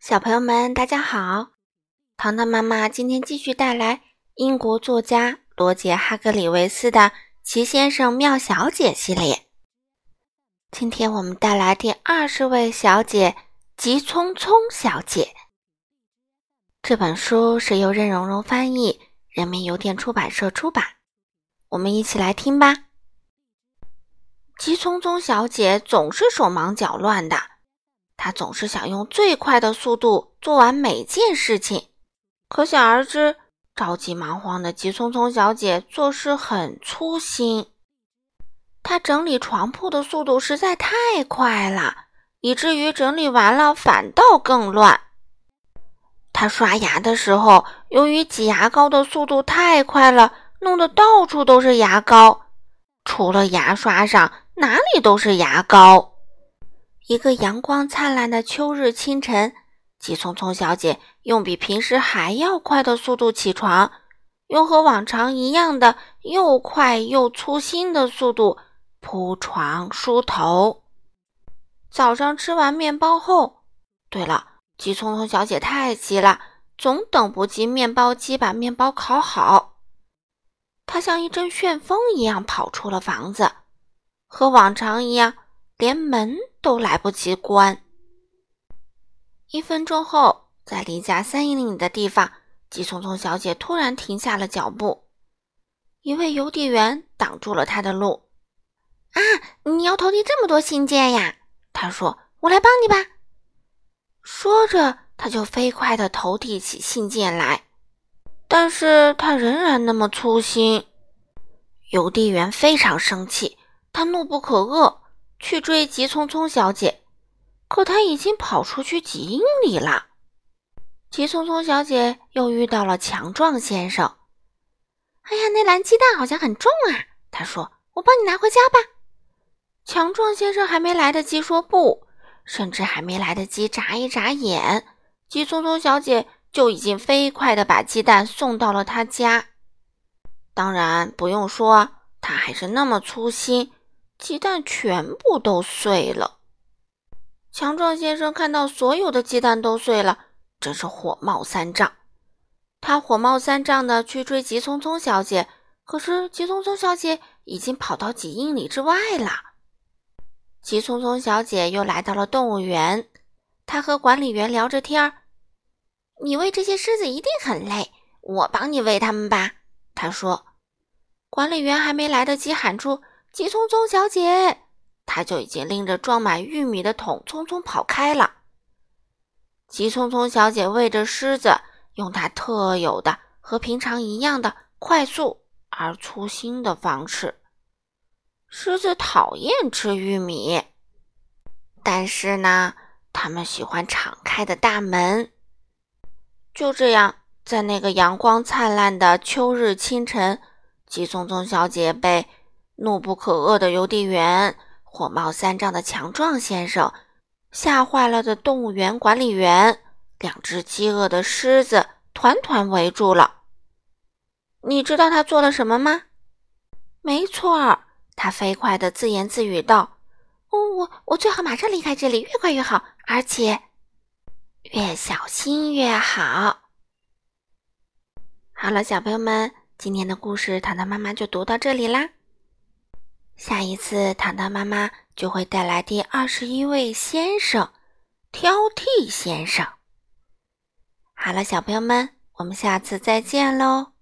小朋友们，大家好！糖糖妈妈今天继续带来英国作家罗杰·哈格里维斯的《奇先生妙小姐》系列。今天我们带来第二十位小姐——急匆匆小姐。这本书是由任溶溶翻译，人民邮电出版社出版。我们一起来听吧。急匆匆小姐总是手忙脚乱的。他总是想用最快的速度做完每件事情，可想而知，着急忙慌的急匆匆小姐做事很粗心。她整理床铺的速度实在太快了，以至于整理完了反倒更乱。她刷牙的时候，由于挤牙膏的速度太快了，弄得到处都是牙膏，除了牙刷上，哪里都是牙膏。一个阳光灿烂的秋日清晨，急匆匆小姐用比平时还要快的速度起床，用和往常一样的又快又粗心的速度铺床梳头。早上吃完面包后，对了，急匆匆小姐太急了，总等不及面包机把面包烤好。她像一阵旋风一样跑出了房子，和往常一样。连门都来不及关。一分钟后，在离家三英里的地方，急匆匆小姐突然停下了脚步。一位邮递员挡住了她的路。“啊，你要投递这么多信件呀？”他说，“我来帮你吧。”说着，他就飞快地投递起信件来。但是他仍然那么粗心。邮递员非常生气，他怒不可遏。去追急匆匆小姐，可她已经跑出去几英里了。急匆匆小姐又遇到了强壮先生。哎呀，那篮鸡蛋好像很重啊！他说：“我帮你拿回家吧。”强壮先生还没来得及说不，甚至还没来得及眨一眨眼，急匆匆小姐就已经飞快地把鸡蛋送到了他家。当然不用说，他还是那么粗心。鸡蛋全部都碎了。强壮先生看到所有的鸡蛋都碎了，真是火冒三丈。他火冒三丈的去追急匆匆小姐，可是急匆匆小姐已经跑到几英里之外了。急匆匆小姐又来到了动物园，她和管理员聊着天儿：“你喂这些狮子一定很累，我帮你喂它们吧。”她说。管理员还没来得及喊出。急匆匆小姐，她就已经拎着装满玉米的桶匆匆跑开了。急匆匆小姐喂着狮子，用她特有的和平常一样的快速而粗心的方式。狮子讨厌吃玉米，但是呢，它们喜欢敞开的大门。就这样，在那个阳光灿烂的秋日清晨，急匆匆小姐被。怒不可遏的邮递员，火冒三丈的强壮先生，吓坏了的动物园管理员，两只饥饿的狮子团团围住了。你知道他做了什么吗？没错儿，他飞快地自言自语道：“哦，我我最好马上离开这里，越快越好，而且越小心越好。”好了，小朋友们，今天的故事糖糖妈妈就读到这里啦。下一次，糖糖妈妈就会带来第二十一位先生——挑剔先生。好了，小朋友们，我们下次再见喽。